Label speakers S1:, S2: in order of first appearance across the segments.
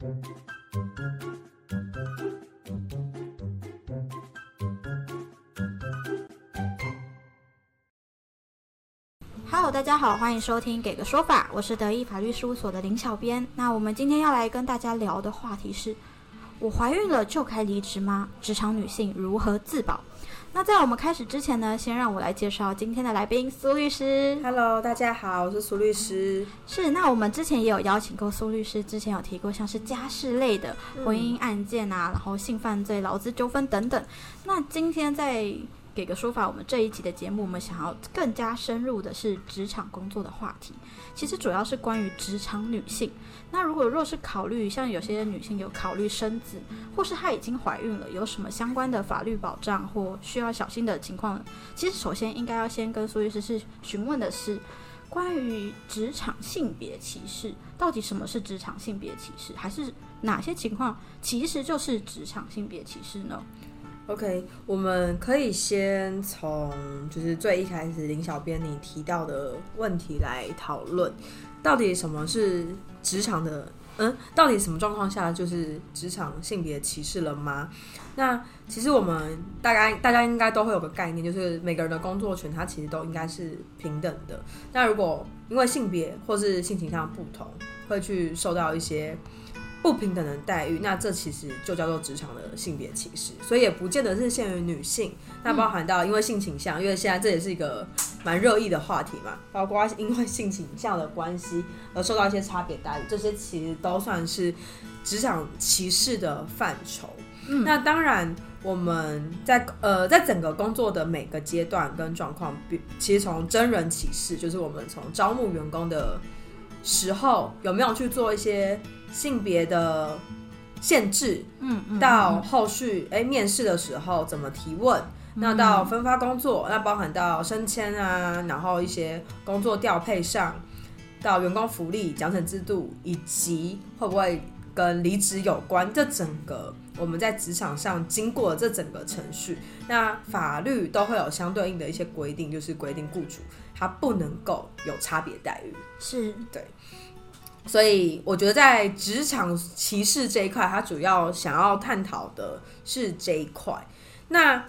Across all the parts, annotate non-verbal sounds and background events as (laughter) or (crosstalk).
S1: Hello，大家好，欢迎收听《给个说法》，我是德意法律事务所的林小编。那我们今天要来跟大家聊的话题是：我怀孕了就该离职吗？职场女性如何自保？那在我们开始之前呢，先让我来介绍今天的来宾苏律师。
S2: Hello，大家好，我是苏律师。
S1: 是，那我们之前也有邀请过苏律师，之前有提过像是家事类的婚姻案件啊，然后性犯罪、劳资纠纷等等。那今天再给个说法，我们这一集的节目，我们想要更加深入的是职场工作的话题。其实主要是关于职场女性。那如果若是考虑像有些女性有考虑生子，或是她已经怀孕了，有什么相关的法律保障或需要小心的情况？其实首先应该要先跟苏律师是询问的是。关于职场性别歧视，到底什么是职场性别歧视？还是哪些情况其实就是职场性别歧视呢？
S2: OK，我们可以先从就是最一开始林小编你提到的问题来讨论，到底什么是职场的？嗯，到底什么状况下就是职场性别歧视了吗？那其实我们大概大家应该都会有个概念，就是每个人的工作权它其实都应该是平等的。那如果因为性别或是性倾向不同，会去受到一些不平等的待遇，那这其实就叫做职场的性别歧视，所以也不见得是限于女性，那包含到因为性倾向，因为现在这也是一个蛮热议的话题嘛，包括因为性倾向的关系而受到一些差别待遇，这些其实都算是职场歧视的范畴。
S1: 嗯。
S2: 那当然，我们在呃在整个工作的每个阶段跟状况，比其实从真人歧视，就是我们从招募员工的时候有没有去做一些性别的限制，
S1: 嗯嗯，
S2: 到后续哎面试的时候怎么提问，那到分发工作，那包含到升迁啊，然后一些工作调配上，到员工福利、奖惩制度，以及会不会跟离职有关，这整个我们在职场上经过的这整个程序，那法律都会有相对应的一些规定，就是规定雇主他不能够有差别待遇。
S1: 是对
S2: 所以我觉得在职场歧视这一块，他主要想要探讨的是这一块。那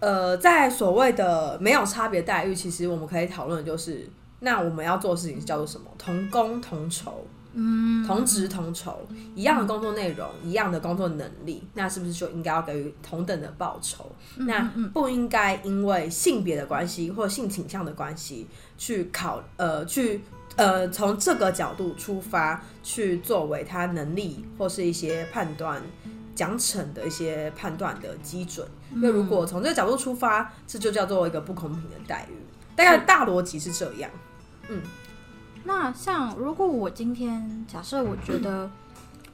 S2: 呃，在所谓的没有差别待遇，其实我们可以讨论的就是，那我们要做的事情是叫做什么？同工同酬，嗯，同职同酬，一样的工作内容，一样的工作能力，那是不是就应该要给予同等的报酬？那不应该因为性别的关系或性倾向的关系去考呃去呃从这个角度出发去作为他能力或是一些判断奖惩的一些判断的基准。因为如果从这个角度出发，这就叫做一个不公平的待遇。大概大逻辑是这样。
S1: 那像如果我今天假设我觉得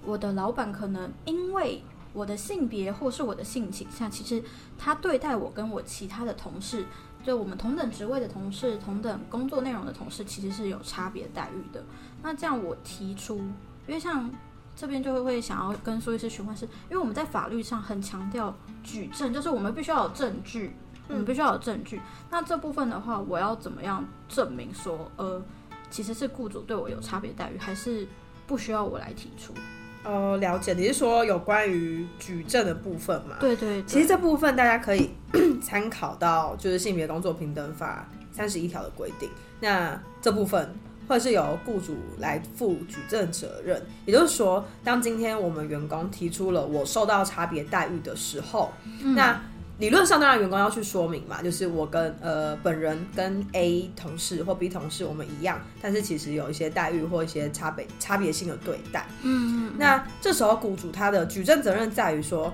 S1: 我的老板可能因为我的性别或是我的性倾向，其实他对待我跟我其他的同事，就我们同等职位的同事、同等工作内容的同事，其实是有差别待遇的。那这样我提出，因为像这边就会会想要跟苏律师询问是，因为我们在法律上很强调举证，就是我们必须要有证据，我们必须要有证据。那这部分的话，我要怎么样证明说，呃？其实是雇主对我有差别待遇，还是不需要我来提出？
S2: 哦，了解。你是说有关于举证的部分吗？
S1: 对对对
S2: 其实这部分大家可以 (coughs) 参考到，就是性别工作平等法三十一条的规定。那这部分会是由雇主来负举证责任，也就是说，当今天我们员工提出了我受到差别待遇的时候，那理论上当然员工要去说明嘛，就是我跟呃本人跟 A 同事或 B 同事我们一样，但是其实有一些待遇或一些差别差别性的对待。
S1: 嗯，
S2: 那这时候雇主他的举证责任在于说，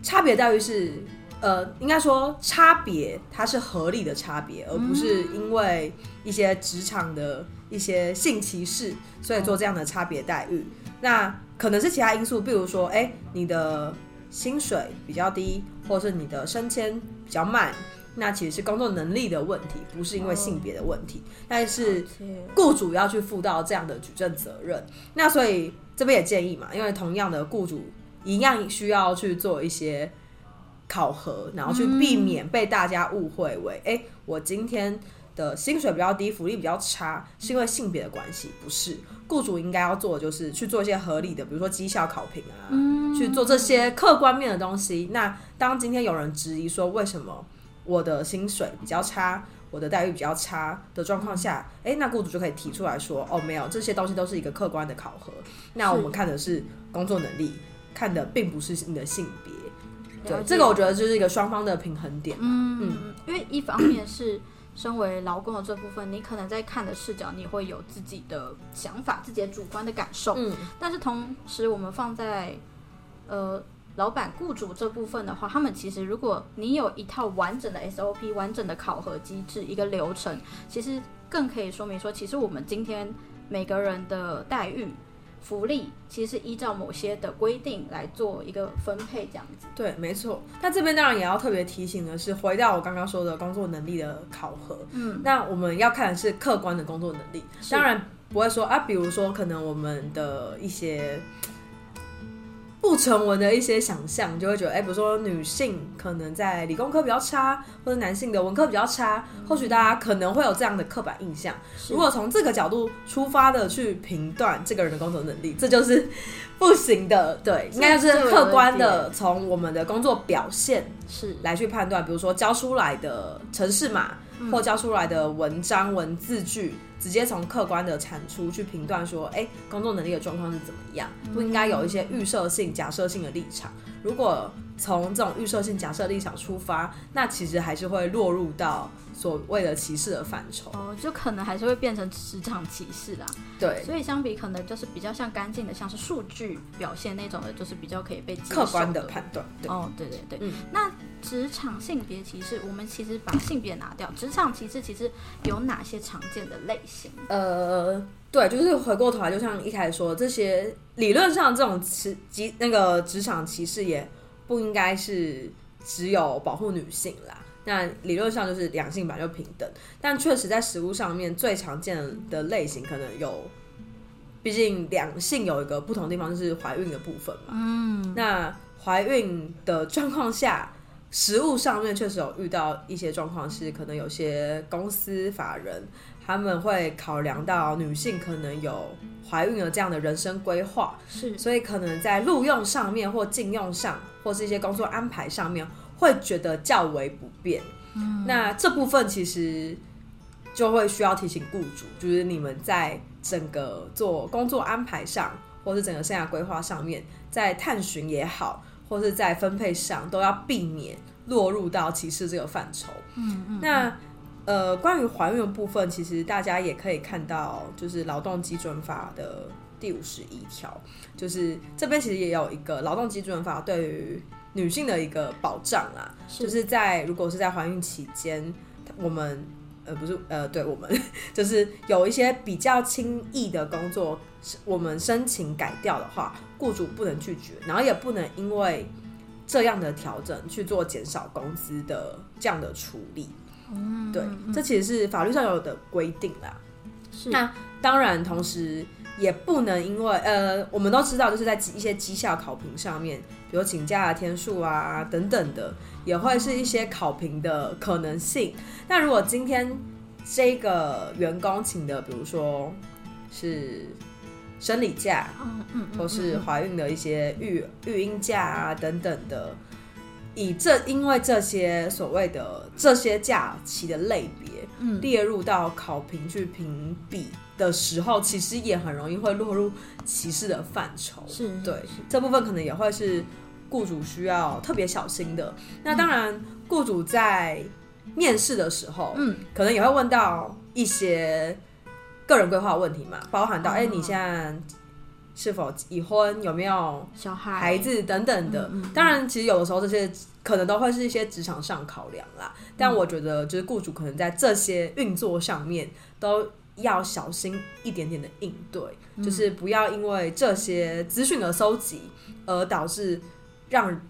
S2: 差别待遇是呃，应该说差别它是合理的差别，而不是因为一些职场的一些性歧视，所以做这样的差别待遇。那可能是其他因素，比如说，哎、你的薪水比较低，或是你的升迁比较慢。那其实是工作能力的问题，不是因为性别的问题。但是雇主要去负到这样的举证责任。那所以这边也建议嘛，因为同样的雇主一样需要去做一些考核，然后去避免被大家误会为，哎、我今天的薪水比较低，福利比较差，是因为性别的关系，不是。雇主应该要做的就是去做一些合理的，比如说绩效考评啊，
S1: 嗯
S2: 去做这些客观面的东西。那当今天有人质疑说为什么我的薪水比较差，我的待遇比较差的状况下，哎、那雇主就可以提出来说，哦，没有，这些东西都是一个客观的考核。那我们看的是工作能力，看的并不是你的性别。对，这个我觉得就是一个双方的平衡点。
S1: 嗯，因为一方面是身为劳工的这部分，你可能在看的视角，你会有自己的想法、自己的主观的感受。
S2: 嗯，
S1: 但是同时，我们放在呃老板、雇主这部分的话，他们其实如果你有一套完整的 SOP、完整的考核机制、一个流程，其实更可以说明说，其实我们今天每个人的待遇。福利其实是依照某些的规定来做一个分配，这样子。
S2: 对，没错。那这边当然也要特别提醒的是，回到我刚刚说的工作能力的考核，
S1: 嗯，
S2: 那我们要看的是客观的工作能力，
S1: 是
S2: 当然不会说啊，比如说可能我们的一些不成文的一些想象，就会觉得，哎、比如说女性可能在理工科比较差，或者男性的文科比较差，或许大家可能会有这样的刻板印象。如果从这个角度出发的去评断这个人的工作能力，这就是不行的。对，应该就是客观的从我们的工作表现
S1: 是
S2: 来去判断，比如说教出来的城市码，或交出来的文章文字句，直接从客观的产出去评断说，哎、工作能力的状况是怎么样，不应该有一些预设性、假设性的立场。如果从这种预设性、假设立场出发，那其实还是会落入到所谓的歧视的范畴。
S1: 哦，就可能还是会变成职场歧视啦。
S2: 对，
S1: 所以相比可能就是比较像干净的，像是数据表现那种的，就是比较可以被
S2: 客观的判断。对，
S1: 哦，对对对。
S2: 嗯
S1: 那职场性别歧视，我们其实把性别拿掉，职场歧视其实有哪些常见的类型？
S2: 呃，对，就是回过头来，就像一开始说的，这些理论上这种歧歧那个职场歧视也不应该是只有保护女性啦。那理论上就是两性本来就平等，但确实在实物上面最常见的类型可能有，毕竟两性有一个不同地方就是怀孕的部分嘛。嗯，那怀孕的状况下，实物上面确实有遇到一些状况，是可能有些公司法人他们会考量到女性可能有怀孕的这样的人生规划，
S1: 是
S2: 所以可能在录用上面或禁用上，或是一些工作安排上面，会觉得较为不便。嗯，那这部分其实就会需要提醒雇主，就是你们在整个做工作安排上，或是整个生涯规划上面，在探寻也好，或是在分配上，都要避免落入到歧视这个范畴。
S1: 嗯嗯，
S2: 那呃，关于怀孕的部分，其实大家也可以看到，就是劳动基准法的第五十一条，就是这边其实也有一个劳动基准法对于女性的一个保障啦，就是在如果是在怀孕期间，我们呃不是呃对我们 (laughs) 就是有一些比较轻易的工作，我们申请改掉的话，雇主不能拒绝，然后也不能因为这样的调整去做减少工资的这样的处理。
S1: 嗯，
S2: 对，这其实是法律上有的规定啦。
S1: 是
S2: 那当然，同时也不能因为呃，我们都知道，就是在一些绩效考评上面，比如请假的天数啊等等的，也会是一些考评的可能性。那如果今天这个员工请的，比如说是生理假，
S1: 嗯嗯嗯，
S2: 或是怀孕的一些育育婴假啊等等的，以这因为这些所谓的这些假期的类别，
S1: 嗯
S2: 列入到考评去评比的时候，其实也很容易会落入歧视的范畴。
S1: 是
S2: 对
S1: 是
S2: 这部分可能也会是雇主需要特别小心的。那当然，雇主在面试的时候，
S1: 嗯，
S2: 可能也会问到一些个人规划问题嘛，包含到哎、
S1: 哦
S2: 你现在是否已婚，有没有
S1: 小孩
S2: 孩子等等的。
S1: 嗯嗯
S2: 当然，其实有的时候这些可能都会是一些职场上考量啦。但
S1: 嗯
S2: 我觉得，就是雇主可能在这些运作上面都要小心一点点的应对，
S1: 嗯
S2: 就是不要因为这些资讯的收集而导致让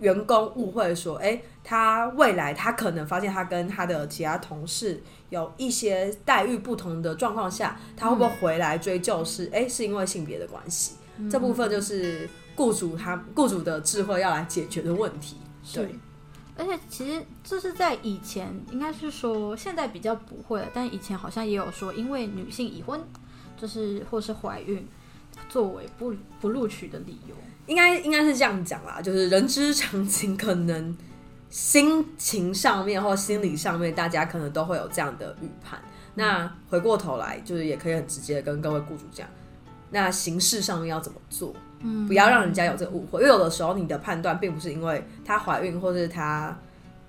S2: 员工误会说，哎、他未来他可能发现他跟他的其他同事有一些待遇不同的状况下，他会不会回来追究是，哎、是因为性别的关系？这部分就是雇主他雇主的智慧要来解决的问题。对，
S1: 而且其实这是在以前，应该是说现在比较不会了，但以前好像也有说，因为女性已婚，就是或是怀孕作为不不录取的理由？
S2: 应该应该是这样讲啦，就是人之常情，可能心情上面或心理上面，大家可能都会有这样的预判。那回过头来，就是也可以很直接的跟各位雇主讲，那形式上面要怎么做？嗯，不要让人家有这个误会，因为有的时候你的判断并不是因为她怀孕或者她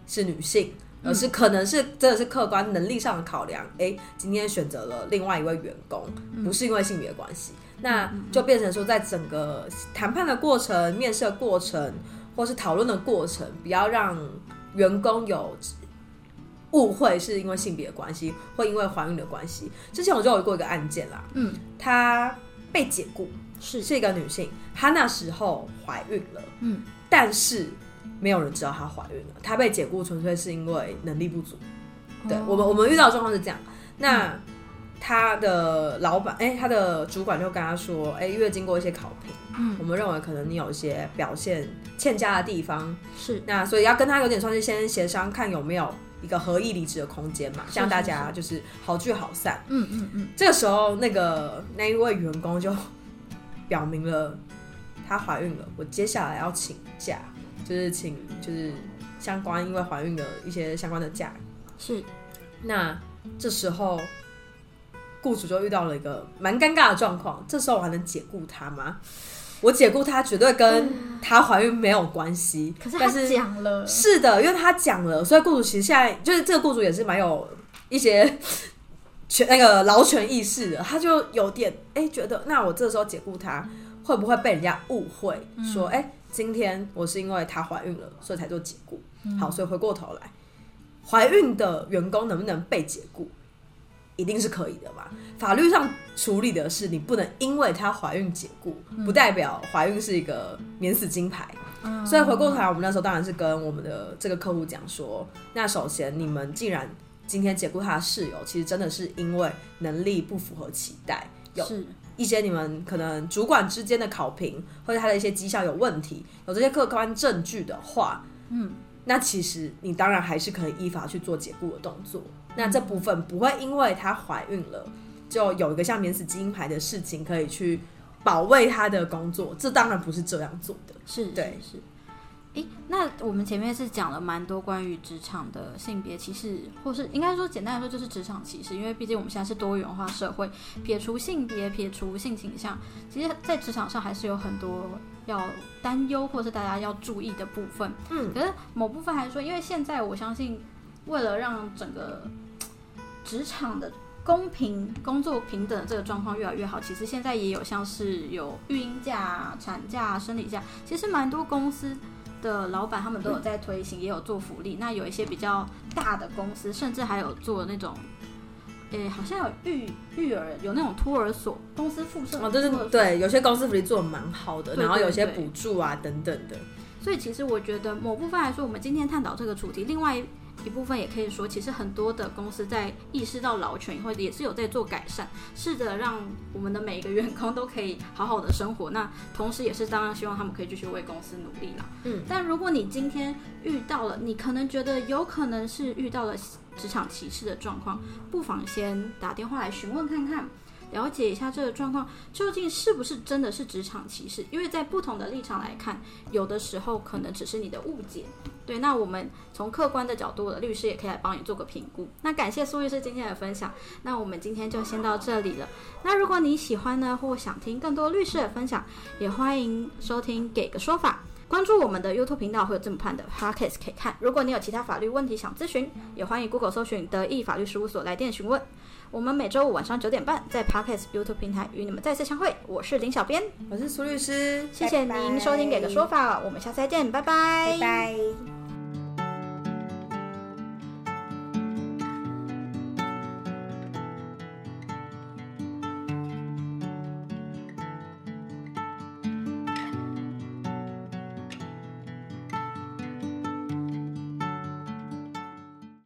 S2: 是女性，而是可能是真的是客观能力上的考量。哎，今天选择了另外一位员工，不是因为性别关系，那就变成说，在整个谈判的过程、面试的过程，或是讨论的过程，不要让员工有误会，是因为性别关系，或因为怀孕的关系。之前我就有过一个案件啦，嗯，她被解雇。是是一个女性，她那时候怀孕了，嗯，但是没有人知道她怀孕了，她被解雇纯粹是因为能力不足。对我们我们遇到状况是这样，那她的老板，哎，他的主管就跟他说，哎，因为经过一些考评，嗯，我们认为可能你有一些表现欠佳的地方，
S1: 是
S2: 那所以要跟他有点算是先协商，看有没有一个合意离职的空间嘛，这样大家就是好聚好散。嗯嗯嗯，这个时候那个那一位员工就。表明了她怀孕了，我接下来要请假，就是请就是相关因为怀孕的一些相关的假。
S1: 是，
S2: 那这时候雇主就遇到了一个蛮尴尬的状况，这时候我还能解雇他吗？我解雇他绝对跟她怀孕没有关系。
S1: 可是他讲了，
S2: 是的，因为他讲了，所以雇主其实现在就是这个雇主也是蛮有一些。(laughs) 权那个劳权意识的，他就有点哎，觉得那我这时候解雇他，会不会被人家误会说哎，今天我是因为她怀孕了，所以才做解雇。好，所以回过头来，怀孕的员工能不能被解雇，一定是可以的嘛？法律上处理的是，你不能因为她怀孕解雇，不代表怀孕是一个免死金牌。所以回过头来，我们那时候当然是跟我们的这个客户讲说，那首先你们既然今天解雇他的室友，其实真的是因为能力不符合期待，有一些你们可能主管之间的考评，或者他的一些绩效有问题，有这些客观证据的话，嗯，那其实你当然还是可以依法去做解雇的动作。那这部分不会因为她怀孕了，就有一个像免死金牌的事情可以去保卫她的工作，这当然不是这样做的，
S1: 是
S2: 对
S1: 是。诶，那我们前面是讲了蛮多关于职场的性别歧视，或是应该说简单来说就是职场歧视，因为毕竟我们现在是多元化社会，撇除性别，撇除性倾向，其实在职场上还是有很多要担忧或是大家要注意的部分。嗯，可是某部分还是说，因为现在我相信，为了让整个职场的公平、工作平等这个状况越来越好，其实现在也有像是有育婴假、产假、生理假，其实蛮多公司。的老板他们都有在推行，也有做福利。那有一些比较大的公司，甚至还有做那种，诶，好像有育育儿，有那种托儿所，公司附设。
S2: 哦，对对对，有些公司福利做的蛮好的，然后有些补助啊等等的。
S1: 所以其实我觉得某部分来说，我们今天探讨这个主题，另外。一部分也可以说，其实很多的公司在意识到劳权以后，也是有在做改善，试着让我们的每一个员工都可以好好的生活。那同时，也是当然希望他们可以继续为公司努力啦。嗯，但如果你今天遇到了，你可能觉得有可能是遇到了职场歧视的状况，不妨先打电话来询问看看。了解一下这个状况究竟是不是真的是职场歧视？因为在不同的立场来看，有的时候可能只是你的误解。对，那我们从客观的角度律师也可以来帮你做个评估。那感谢苏律师今天的分享。那我们今天就先到这里了。那如果你喜欢呢，或想听更多律师的分享，也欢迎收听给个说法。关注我们的 YouTube 频道会有这么判的 Podcast 可以看。如果你有其他法律问题想咨询，也欢迎 Google 搜寻德意法律事务所来电询问。我们每周五晚上九点半在 Podcast YouTube 平台与你们再次相会。我是林小编，
S2: 我是苏律师，
S1: 谢谢您收听《给个说法》，我们下次再见，拜拜，
S2: 拜拜。